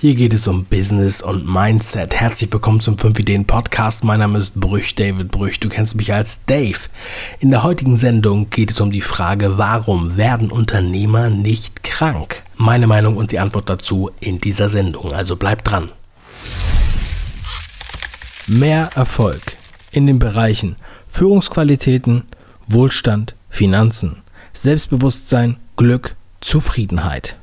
Hier geht es um Business und Mindset. Herzlich willkommen zum 5 Ideen Podcast. Mein Name ist Brüch, David Brüch. Du kennst mich als Dave. In der heutigen Sendung geht es um die Frage, warum werden Unternehmer nicht krank? Meine Meinung und die Antwort dazu in dieser Sendung. Also bleib dran. Mehr Erfolg in den Bereichen Führungsqualitäten, Wohlstand, Finanzen, Selbstbewusstsein, Glück, Zufriedenheit.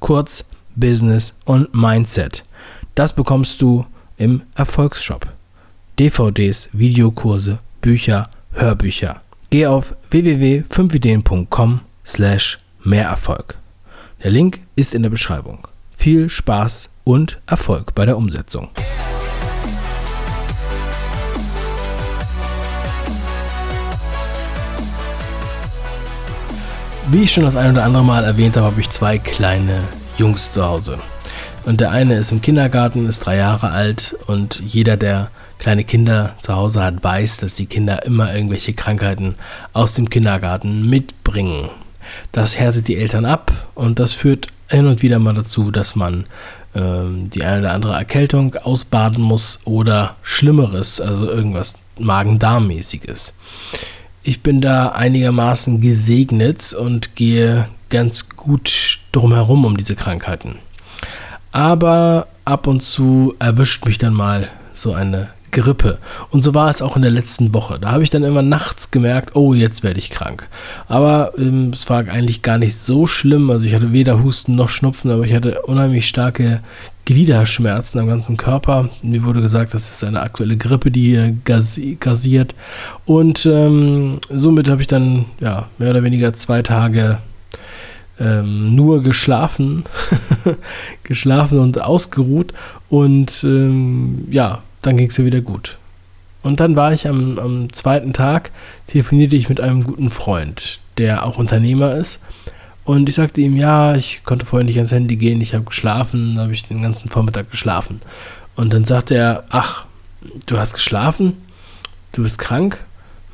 Kurz Business und Mindset. Das bekommst du im Erfolgsshop. DVDs, Videokurse, Bücher, Hörbücher. Geh auf www.5ideen.com slash Mehrerfolg. Der Link ist in der Beschreibung. Viel Spaß und Erfolg bei der Umsetzung. Wie ich schon das ein oder andere Mal erwähnt habe, habe ich zwei kleine Jungs zu Hause. Und der eine ist im Kindergarten, ist drei Jahre alt und jeder, der kleine Kinder zu Hause hat, weiß, dass die Kinder immer irgendwelche Krankheiten aus dem Kindergarten mitbringen. Das härtet die Eltern ab und das führt hin und wieder mal dazu, dass man ähm, die eine oder andere Erkältung ausbaden muss oder Schlimmeres, also irgendwas Magen-Darm-mäßiges. Ich bin da einigermaßen gesegnet und gehe ganz gut drumherum um diese Krankheiten. Aber ab und zu erwischt mich dann mal so eine Grippe. Und so war es auch in der letzten Woche. Da habe ich dann immer nachts gemerkt, oh, jetzt werde ich krank. Aber ähm, es war eigentlich gar nicht so schlimm. Also ich hatte weder Husten noch Schnupfen, aber ich hatte unheimlich starke Gliederschmerzen am ganzen Körper. Mir wurde gesagt, das ist eine aktuelle Grippe, die hier gasiert. Und ähm, somit habe ich dann ja, mehr oder weniger zwei Tage ähm, nur geschlafen, geschlafen und ausgeruht und ähm, ja, dann ging es mir wieder gut. Und dann war ich am, am zweiten Tag, telefonierte ich mit einem guten Freund, der auch Unternehmer ist. Und ich sagte ihm, ja, ich konnte vorher nicht ans Handy gehen, ich habe geschlafen, habe ich den ganzen Vormittag geschlafen. Und dann sagte er, ach, du hast geschlafen? Du bist krank?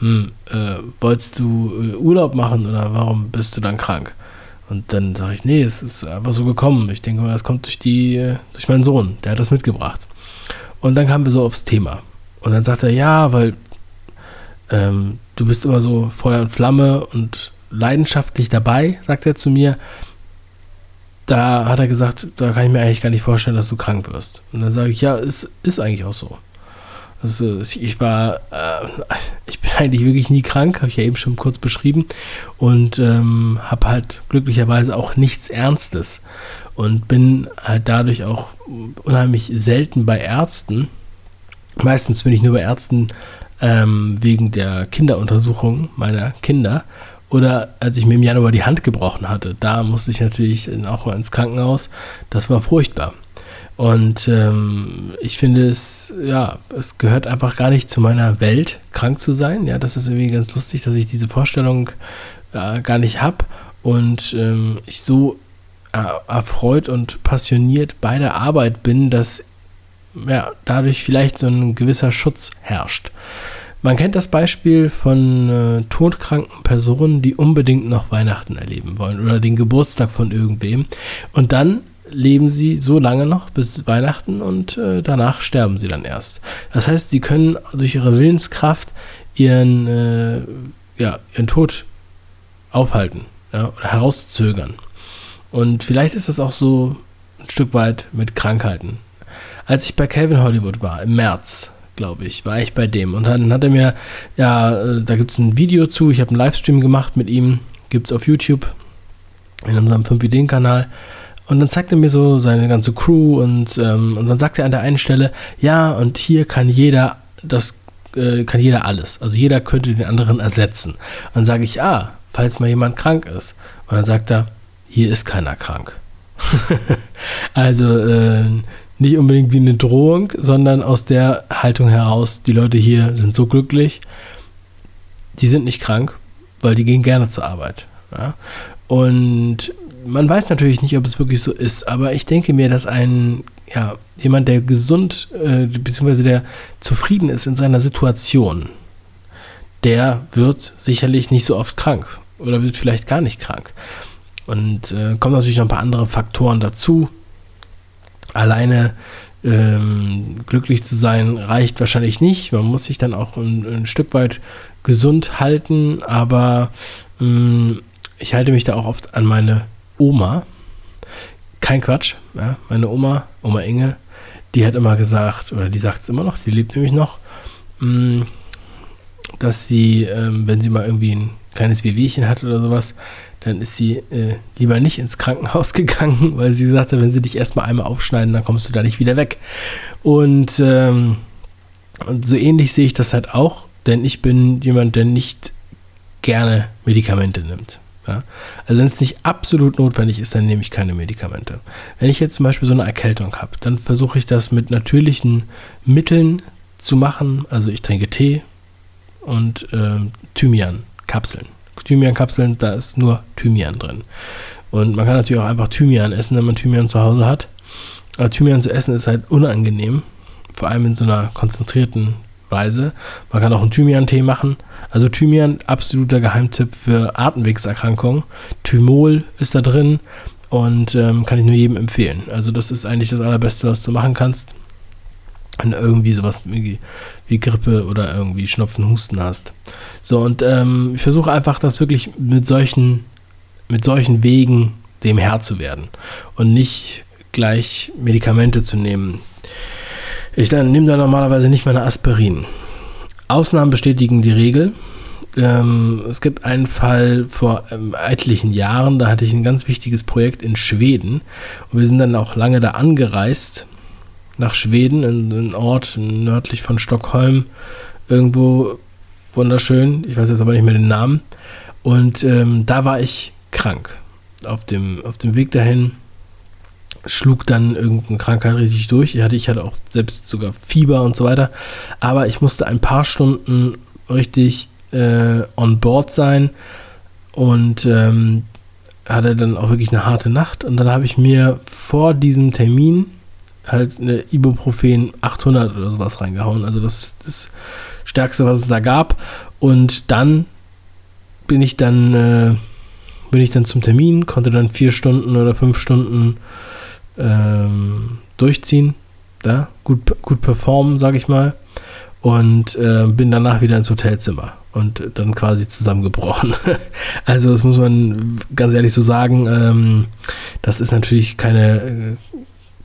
Hm, äh, wolltest du äh, Urlaub machen oder warum bist du dann krank? Und dann sage ich, nee, es ist einfach so gekommen. Ich denke mal, es kommt durch die, durch meinen Sohn, der hat das mitgebracht. Und dann kamen wir so aufs Thema. Und dann sagt er, ja, weil ähm, du bist immer so Feuer und Flamme und leidenschaftlich dabei, sagt er zu mir. Da hat er gesagt, da kann ich mir eigentlich gar nicht vorstellen, dass du krank wirst. Und dann sage ich, ja, es ist eigentlich auch so. Also ich war, äh, ich bin eigentlich wirklich nie krank, habe ich ja eben schon kurz beschrieben und ähm, habe halt glücklicherweise auch nichts Ernstes und bin halt dadurch auch unheimlich selten bei Ärzten. Meistens bin ich nur bei Ärzten ähm, wegen der Kinderuntersuchung meiner Kinder oder als ich mir im Januar die Hand gebrochen hatte. Da musste ich natürlich auch mal ins Krankenhaus. Das war furchtbar. Und ähm, ich finde es, ja, es gehört einfach gar nicht zu meiner Welt, krank zu sein. Ja, das ist irgendwie ganz lustig, dass ich diese Vorstellung äh, gar nicht habe und ähm, ich so äh, erfreut und passioniert bei der Arbeit bin, dass ja, dadurch vielleicht so ein gewisser Schutz herrscht. Man kennt das Beispiel von äh, todkranken Personen, die unbedingt noch Weihnachten erleben wollen oder den Geburtstag von irgendwem und dann leben sie so lange noch bis Weihnachten und äh, danach sterben sie dann erst. Das heißt, sie können durch ihre Willenskraft ihren, äh, ja, ihren Tod aufhalten ja, oder herauszögern. Und vielleicht ist das auch so ein Stück weit mit Krankheiten. Als ich bei Calvin Hollywood war, im März, glaube ich, war ich bei dem. Und dann hat er mir, ja, äh, da gibt es ein Video zu, ich habe einen Livestream gemacht mit ihm, gibt es auf YouTube in unserem 5-Ideen-Kanal. Und dann zeigt er mir so seine ganze Crew und, ähm, und dann sagt er an der einen Stelle, ja, und hier kann jeder das äh, kann jeder alles. Also jeder könnte den anderen ersetzen. Und dann sage ich, ah, falls mal jemand krank ist. Und dann sagt er, hier ist keiner krank. also äh, nicht unbedingt wie eine Drohung, sondern aus der Haltung heraus, die Leute hier sind so glücklich, die sind nicht krank, weil die gehen gerne zur Arbeit. Ja? Und man weiß natürlich nicht, ob es wirklich so ist, aber ich denke mir, dass ein, ja, jemand, der gesund, äh, beziehungsweise der zufrieden ist in seiner Situation, der wird sicherlich nicht so oft krank oder wird vielleicht gar nicht krank. Und äh, kommen natürlich noch ein paar andere Faktoren dazu. alleine ähm, glücklich zu sein reicht wahrscheinlich nicht. Man muss sich dann auch ein, ein Stück weit gesund halten, aber mh, mm, ich halte mich da auch oft an meine Oma. Kein Quatsch, ja? meine Oma, Oma Inge, die hat immer gesagt, oder die sagt es immer noch, die lebt nämlich noch, mh, mm, dass sie, ähm, wenn sie mal irgendwie ein kleines Wehwehchen hat oder sowas, dann ist sie äh, lieber nicht ins Krankenhaus gegangen, weil sie sagte, wenn sie dich erstmal einmal aufschneiden, dann kommst du da nicht wieder weg. Und, ähm, und so ähnlich sehe ich das halt auch, denn ich bin jemand, der nicht gerne Medikamente nimmt. Ja? Also wenn es nicht absolut notwendig ist, dann nehme ich keine Medikamente. Wenn ich jetzt zum Beispiel so eine Erkältung habe, dann versuche ich das mit natürlichen Mitteln zu machen. Also ich trinke Tee und äh, Thymian-Kapseln. Thymian-Kapseln, da ist nur Thymian drin. Und man kann natürlich auch einfach Thymian essen, wenn man Thymian zu Hause hat. Aber Thymian zu essen ist halt unangenehm, vor allem in so einer konzentrierten Weise. Man kann auch einen Thymian-Tee machen. Also Thymian, absoluter Geheimtipp für Atemwegserkrankungen. Thymol ist da drin und ähm, kann ich nur jedem empfehlen. Also das ist eigentlich das Allerbeste, was du machen kannst. Wenn du irgendwie sowas wie, wie Grippe oder irgendwie Schnupfen, Husten hast. So, und ähm, ich versuche einfach, das wirklich mit solchen, mit solchen Wegen dem Herr zu werden und nicht gleich Medikamente zu nehmen. Ich nehme da normalerweise nicht meine Aspirin. Ausnahmen bestätigen die Regel. Ähm, es gibt einen Fall vor ähm, etlichen Jahren, da hatte ich ein ganz wichtiges Projekt in Schweden und wir sind dann auch lange da angereist nach Schweden, in einen Ort nördlich von Stockholm, irgendwo wunderschön, ich weiß jetzt aber nicht mehr den Namen. Und ähm, da war ich krank. Auf dem, auf dem Weg dahin schlug dann irgendeine Krankheit richtig durch. Ich hatte, ich hatte auch selbst sogar Fieber und so weiter. Aber ich musste ein paar Stunden richtig äh, on board sein und ähm, hatte dann auch wirklich eine harte Nacht. Und dann habe ich mir vor diesem Termin halt eine Ibuprofen 800 oder sowas reingehauen. Also das, das Stärkste, was es da gab. Und dann bin ich dann, äh, bin ich dann zum Termin, konnte dann vier Stunden oder fünf Stunden ähm, durchziehen, da, gut, gut performen, sag ich mal. Und äh, bin danach wieder ins Hotelzimmer und dann quasi zusammengebrochen. also das muss man ganz ehrlich so sagen. Ähm, das ist natürlich keine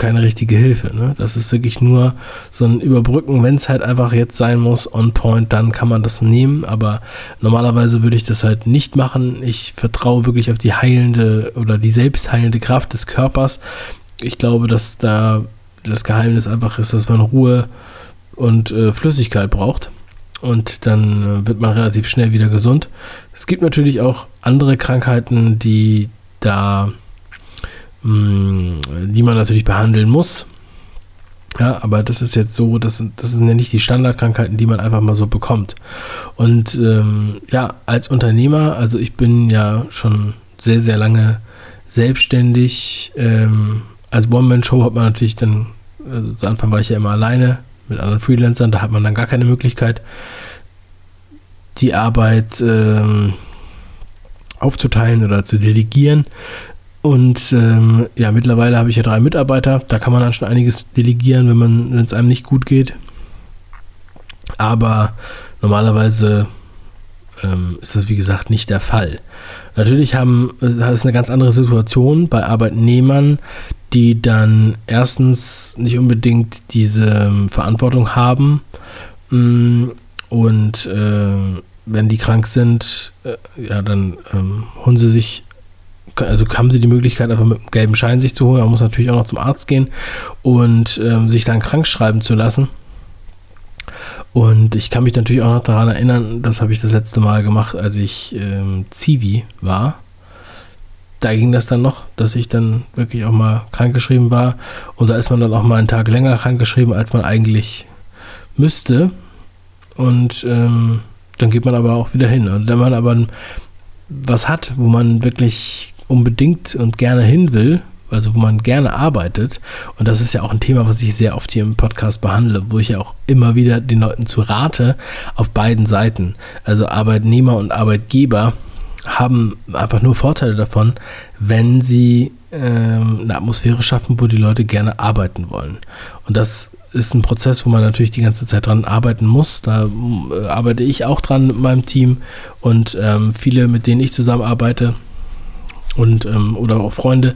keine richtige Hilfe. Ne? Das ist wirklich nur so ein Überbrücken, wenn es halt einfach jetzt sein muss, on point, dann kann man das nehmen. Aber normalerweise würde ich das halt nicht machen. Ich vertraue wirklich auf die heilende oder die selbstheilende Kraft des Körpers. Ich glaube, dass da das Geheimnis einfach ist, dass man Ruhe und äh, Flüssigkeit braucht. Und dann äh, wird man relativ schnell wieder gesund. Es gibt natürlich auch andere Krankheiten, die da Mm, die man natürlich behandeln muss. Ja, aber das ist jetzt so, das, das sind ja nicht die Standardkrankheiten, die man einfach mal so bekommt. Und ähm, ja, als Unternehmer, also ich bin ja schon sehr, sehr lange selbstständig. Ähm, als One-Man-Show hat man natürlich dann, also zu Anfang war ich ja immer alleine mit anderen Freelancern, da hat man dann gar keine Möglichkeit, die Arbeit ähm, aufzuteilen oder zu delegieren. Und ähm, ja, mittlerweile habe ich ja drei Mitarbeiter. Da kann man dann schon einiges delegieren, wenn wenn es einem nicht gut geht. Aber normalerweise ähm, ist das wie gesagt nicht der Fall. Natürlich haben, das ist eine ganz andere Situation bei Arbeitnehmern, die dann erstens nicht unbedingt diese ähm, Verantwortung haben mm, und äh, wenn die krank sind, äh, ja, dann ähm, holen sie sich also haben sie die Möglichkeit, einfach mit einem gelben Schein sich zu holen. Man muss natürlich auch noch zum Arzt gehen und ähm, sich dann krank schreiben zu lassen. Und ich kann mich natürlich auch noch daran erinnern, das habe ich das letzte Mal gemacht, als ich ähm, Zivi war. Da ging das dann noch, dass ich dann wirklich auch mal krankgeschrieben war. Und da ist man dann auch mal einen Tag länger krankgeschrieben, als man eigentlich müsste. Und ähm, dann geht man aber auch wieder hin. Und wenn man aber was hat, wo man wirklich unbedingt und gerne hin will, also wo man gerne arbeitet. Und das ist ja auch ein Thema, was ich sehr oft hier im Podcast behandle, wo ich ja auch immer wieder den Leuten zu rate, auf beiden Seiten. Also Arbeitnehmer und Arbeitgeber haben einfach nur Vorteile davon, wenn sie ähm, eine Atmosphäre schaffen, wo die Leute gerne arbeiten wollen. Und das ist ein Prozess, wo man natürlich die ganze Zeit dran arbeiten muss. Da äh, arbeite ich auch dran mit meinem Team und ähm, viele, mit denen ich zusammenarbeite und ähm, oder auch Freunde,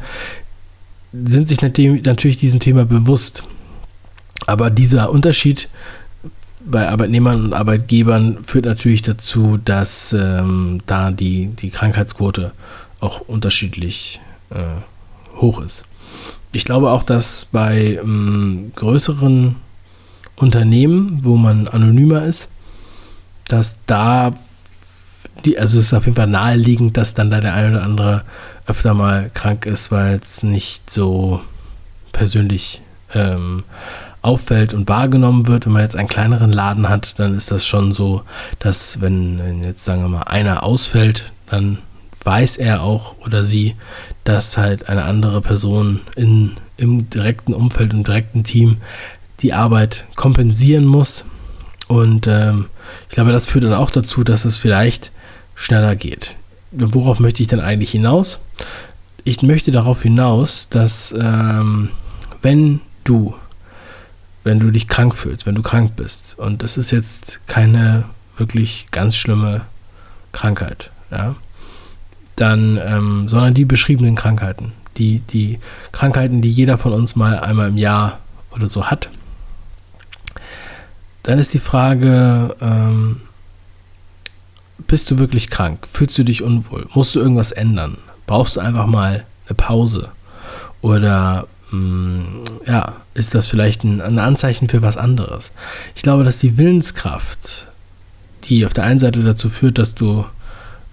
sind sich natürlich diesem Thema bewusst. Aber dieser Unterschied bei Arbeitnehmern und Arbeitgebern führt natürlich dazu, dass ähm, da die, die Krankheitsquote auch unterschiedlich äh, hoch ist. Ich glaube auch, dass bei ähm, größeren Unternehmen, wo man anonymer ist, dass da die, also es ist auf jeden Fall naheliegend, dass dann da der eine oder andere öfter mal krank ist, weil es nicht so persönlich ähm, auffällt und wahrgenommen wird. Wenn man jetzt einen kleineren Laden hat, dann ist das schon so, dass wenn, wenn jetzt sagen wir mal einer ausfällt, dann weiß er auch oder sie, dass halt eine andere Person in, im direkten Umfeld, im direkten Team die Arbeit kompensieren muss. Und ähm, ich glaube, das führt dann auch dazu, dass es vielleicht schneller geht. Worauf möchte ich denn eigentlich hinaus? Ich möchte darauf hinaus, dass ähm, wenn du wenn du dich krank fühlst, wenn du krank bist. Und das ist jetzt keine wirklich ganz schlimme Krankheit, ja. Dann, ähm, sondern die beschriebenen Krankheiten, die, die Krankheiten, die jeder von uns mal einmal im Jahr oder so hat. Dann ist die Frage, ähm, bist du wirklich krank? Fühlst du dich unwohl? Musst du irgendwas ändern? Brauchst du einfach mal eine Pause? Oder hm, ja, ist das vielleicht ein, ein, Anzeichen für was anderes. Ich glaube, dass die Willenskraft, die auf der einen Seite dazu führt, dass du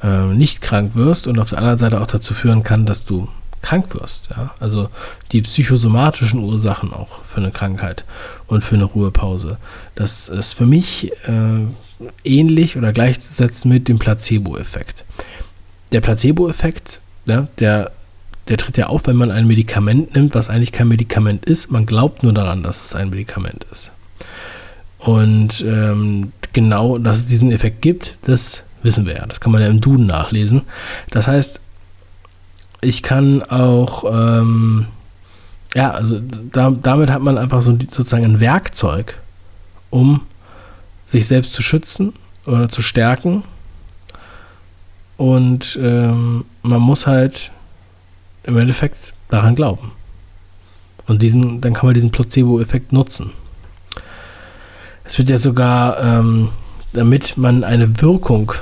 äh, nicht krank wirst und auf der anderen Seite auch dazu führen kann, dass du krank wirst. Ja? Also die psychosomatischen Ursachen auch für eine Krankheit und für eine Ruhepause. Das ist für mich äh, ähnlich oder gleichzusetzen mit dem Placebo-Effekt. Der Placebo-Effekt, ja, der der tritt ja auf, wenn man ein Medikament nimmt, was eigentlich kein Medikament ist. Man glaubt nur daran, dass es ein Medikament ist. Und ähm, genau, dass es diesen Effekt gibt, das wissen wir ja. Das kann man ja im Duden nachlesen. Das heißt, ich kann auch, ähm, ja, also da, damit hat man einfach so sozusagen ein Werkzeug, um sich selbst zu schützen oder zu stärken. Und ähm, man muss halt im Endeffekt daran glauben. Und diesen, dann kann man diesen Placebo-Effekt nutzen. Es wird ja sogar, ähm, damit man eine Wirkung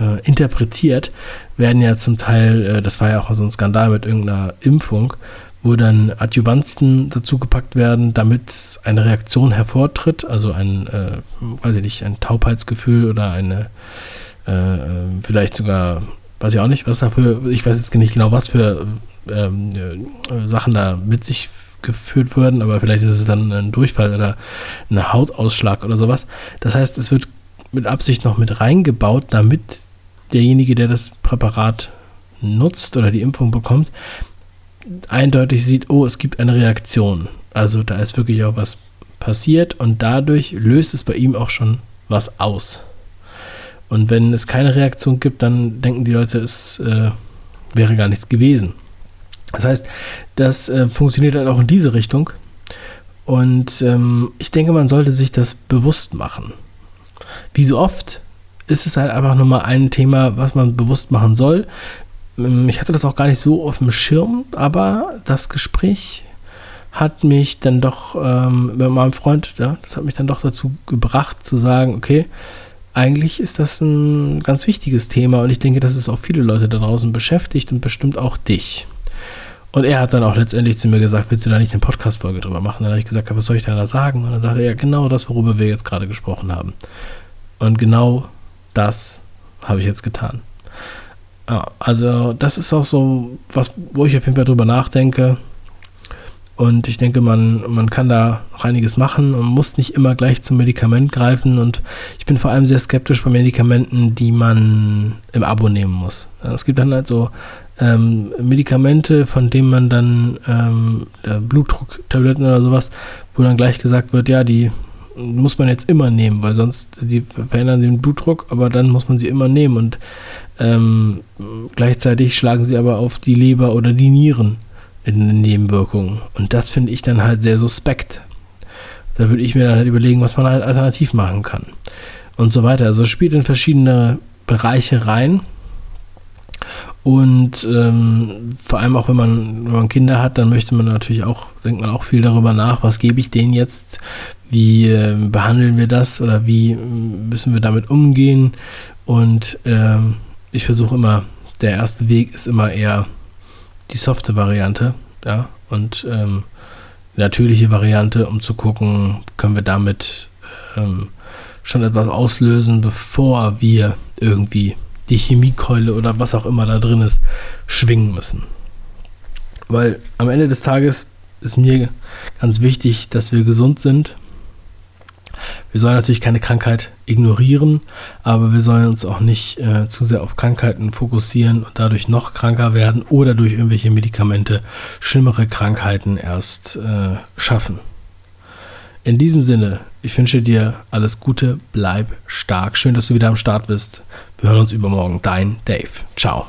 äh, interpretiert, werden ja zum Teil, äh, das war ja auch so ein Skandal mit irgendeiner Impfung, wo dann Adjuvanzen dazu gepackt werden, damit eine Reaktion hervortritt, also ein, äh, weiß ich nicht, ein Taubheitsgefühl oder eine, äh, äh vielleicht sogar weiß ich auch nicht, was dafür, ich weiß jetzt nicht genau, was für ähm, äh, Sachen da mit sich geführt wurden, aber vielleicht ist es dann ein Durchfall oder ein Hautausschlag oder sowas. Das heißt, es wird mit Absicht noch mit reingebaut, damit derjenige, der das Präparat nutzt oder die Impfung bekommt, eindeutig sieht, oh, es gibt eine Reaktion. Also da ist wirklich auch was passiert und dadurch löst es bei ihm auch schon was aus. Und wenn es keine Reaktion gibt, dann denken die Leute, es äh, wäre gar nichts gewesen. Das heißt, das äh, funktioniert halt auch in diese Richtung. Und ähm, ich denke, man sollte sich das bewusst machen. Wie so oft ist es halt einfach nur mal ein Thema, was man bewusst machen soll. Ähm, ich hatte das auch gar nicht so auf dem Schirm, aber das Gespräch hat mich dann doch ähm, mit meinem Freund, ja, das hat mich dann doch dazu gebracht zu sagen, okay, eigentlich ist das ein ganz wichtiges Thema und ich denke, dass es auch viele Leute da draußen beschäftigt und bestimmt auch dich. Und er hat dann auch letztendlich zu mir gesagt, willst du da nicht eine Podcast-Folge drüber machen? Dann habe ich gesagt, was soll ich denn da sagen? Und dann sagte er, ja, genau das, worüber wir jetzt gerade gesprochen haben. Und genau das habe ich jetzt getan. Ja, also das ist auch so was, wo ich auf jeden Fall drüber nachdenke, und ich denke, man, man kann da noch einiges machen und muss nicht immer gleich zum Medikament greifen. Und ich bin vor allem sehr skeptisch bei Medikamenten, die man im Abo nehmen muss. Es gibt dann halt so ähm, Medikamente, von denen man dann ähm, Blutdrucktabletten oder sowas, wo dann gleich gesagt wird, ja, die muss man jetzt immer nehmen, weil sonst die verändern den Blutdruck, aber dann muss man sie immer nehmen. Und Ähm, gleichzeitig schlagen sie aber auf die Leber oder die Nieren in den Nebenwirkungen. Und das finde ich dann halt sehr suspekt. Da würde ich mir dann halt überlegen, was man halt alternativ machen kann. Und so weiter. Also spielt in verschiedene Bereiche rein. Und ähm, vor allem auch wenn man, wenn man Kinder hat, dann möchte man natürlich auch, denkt man auch viel darüber nach, was gebe ich denen jetzt, wie äh, behandeln wir das oder wie müssen wir damit umgehen. Und ähm, ich versuche immer, der erste Weg ist immer eher die softe Variante, ja, und ähm, natürliche Variante, um zu gucken, können wir damit ähm, schon etwas auslösen, bevor wir irgendwie die Chemiekeule oder was auch immer da drin ist, schwingen müssen. Weil am Ende des Tages ist mir ganz wichtig, dass wir gesund sind. Wir sollen natürlich keine Krankheit ignorieren, aber wir sollen uns auch nicht äh, zu sehr auf Krankheiten fokussieren und dadurch noch kranker werden oder durch irgendwelche Medikamente schlimmere Krankheiten erst äh, schaffen. In diesem Sinne, ich wünsche dir alles Gute, bleib stark. Schön, dass du wieder am Start bist. Wir hören uns übermorgen. Dein Dave. Ciao.